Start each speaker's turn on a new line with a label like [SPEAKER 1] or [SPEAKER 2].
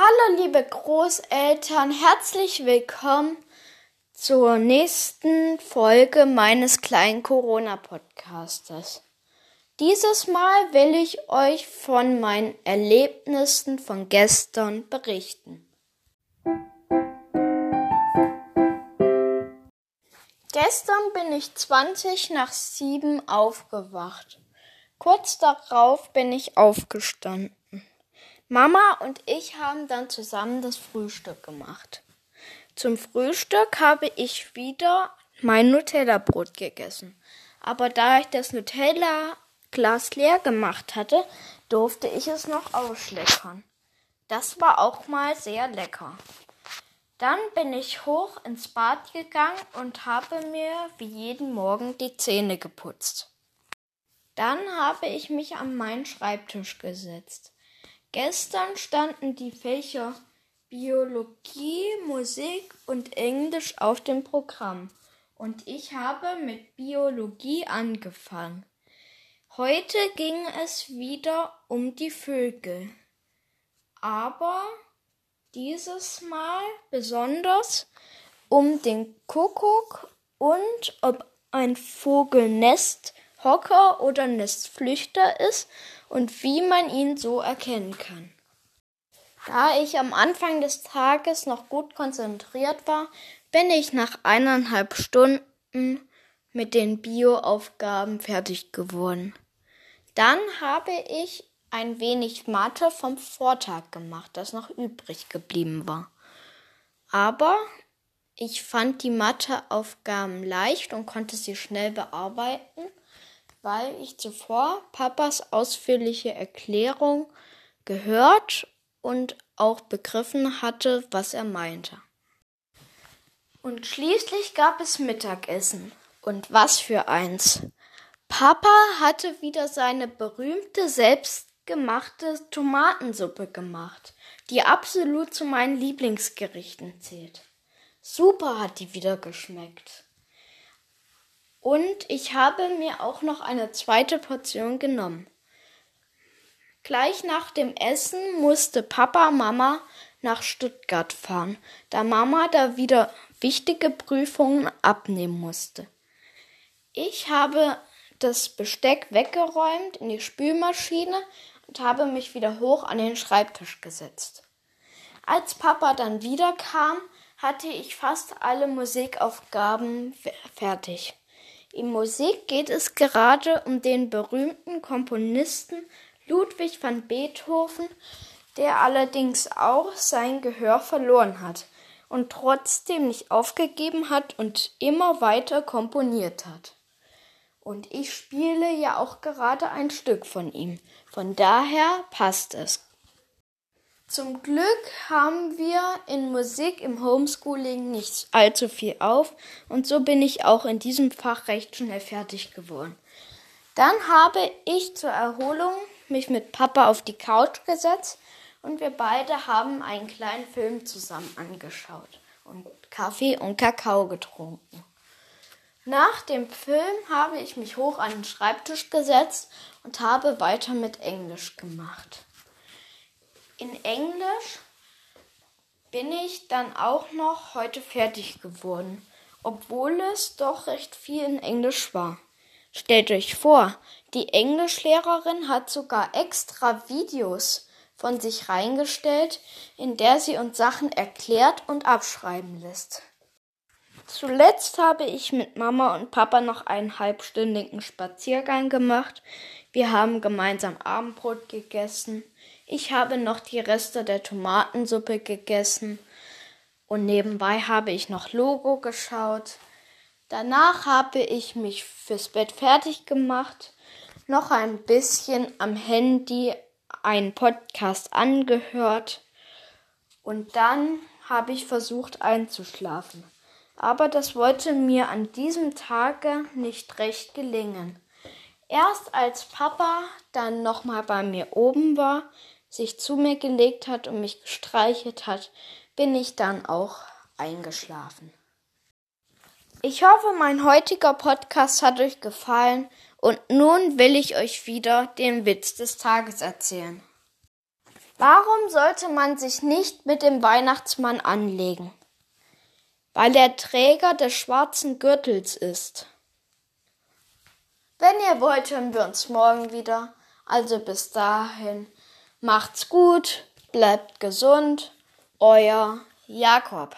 [SPEAKER 1] Hallo liebe Großeltern, herzlich willkommen zur nächsten Folge meines kleinen Corona-Podcastes. Dieses Mal will ich euch von meinen Erlebnissen von gestern berichten. Gestern bin ich 20 nach 7 aufgewacht. Kurz darauf bin ich aufgestanden. Mama und ich haben dann zusammen das Frühstück gemacht. Zum Frühstück habe ich wieder mein Nutella-Brot gegessen. Aber da ich das Nutella-Glas leer gemacht hatte, durfte ich es noch ausschleckern. Das war auch mal sehr lecker. Dann bin ich hoch ins Bad gegangen und habe mir wie jeden Morgen die Zähne geputzt. Dann habe ich mich an meinen Schreibtisch gesetzt. Gestern standen die Fächer Biologie, Musik und Englisch auf dem Programm und ich habe mit Biologie angefangen. Heute ging es wieder um die Vögel, aber dieses Mal besonders um den Kuckuck und ob ein Vogel Nesthocker oder Nestflüchter ist und wie man ihn so erkennen kann. Da ich am Anfang des Tages noch gut konzentriert war, bin ich nach eineinhalb Stunden mit den Bioaufgaben fertig geworden. Dann habe ich ein wenig Mathe vom Vortag gemacht, das noch übrig geblieben war. Aber ich fand die Matheaufgaben leicht und konnte sie schnell bearbeiten weil ich zuvor Papas ausführliche Erklärung gehört und auch begriffen hatte, was er meinte. Und schließlich gab es Mittagessen. Und was für eins. Papa hatte wieder seine berühmte selbstgemachte Tomatensuppe gemacht, die absolut zu meinen Lieblingsgerichten zählt. Super hat die wieder geschmeckt. Und ich habe mir auch noch eine zweite Portion genommen. Gleich nach dem Essen musste Papa Mama nach Stuttgart fahren, da Mama da wieder wichtige Prüfungen abnehmen musste. Ich habe das Besteck weggeräumt in die Spülmaschine und habe mich wieder hoch an den Schreibtisch gesetzt. Als Papa dann wiederkam, hatte ich fast alle Musikaufgaben fertig. In Musik geht es gerade um den berühmten Komponisten Ludwig van Beethoven, der allerdings auch sein Gehör verloren hat und trotzdem nicht aufgegeben hat und immer weiter komponiert hat. Und ich spiele ja auch gerade ein Stück von ihm. Von daher passt es zum Glück haben wir in Musik im Homeschooling nicht allzu viel auf und so bin ich auch in diesem Fach recht schnell fertig geworden. Dann habe ich zur Erholung mich mit Papa auf die Couch gesetzt und wir beide haben einen kleinen Film zusammen angeschaut und Kaffee und Kakao getrunken. Nach dem Film habe ich mich hoch an den Schreibtisch gesetzt und habe weiter mit Englisch gemacht. In Englisch bin ich dann auch noch heute fertig geworden, obwohl es doch recht viel in Englisch war. Stellt euch vor, die Englischlehrerin hat sogar extra Videos von sich reingestellt, in der sie uns Sachen erklärt und abschreiben lässt. Zuletzt habe ich mit Mama und Papa noch einen halbstündigen Spaziergang gemacht. Wir haben gemeinsam Abendbrot gegessen. Ich habe noch die Reste der Tomatensuppe gegessen und nebenbei habe ich noch Logo geschaut. Danach habe ich mich fürs Bett fertig gemacht, noch ein bisschen am Handy einen Podcast angehört und dann habe ich versucht einzuschlafen. Aber das wollte mir an diesem Tage nicht recht gelingen. Erst als Papa dann nochmal bei mir oben war, sich zu mir gelegt hat und mich gestreichelt hat, bin ich dann auch eingeschlafen. Ich hoffe, mein heutiger Podcast hat euch gefallen und nun will ich euch wieder den Witz des Tages erzählen. Warum sollte man sich nicht mit dem Weihnachtsmann anlegen? Weil er Träger des schwarzen Gürtels ist. Wenn ihr wollt, hören wir uns morgen wieder. Also bis dahin, macht's gut, bleibt gesund, euer Jakob.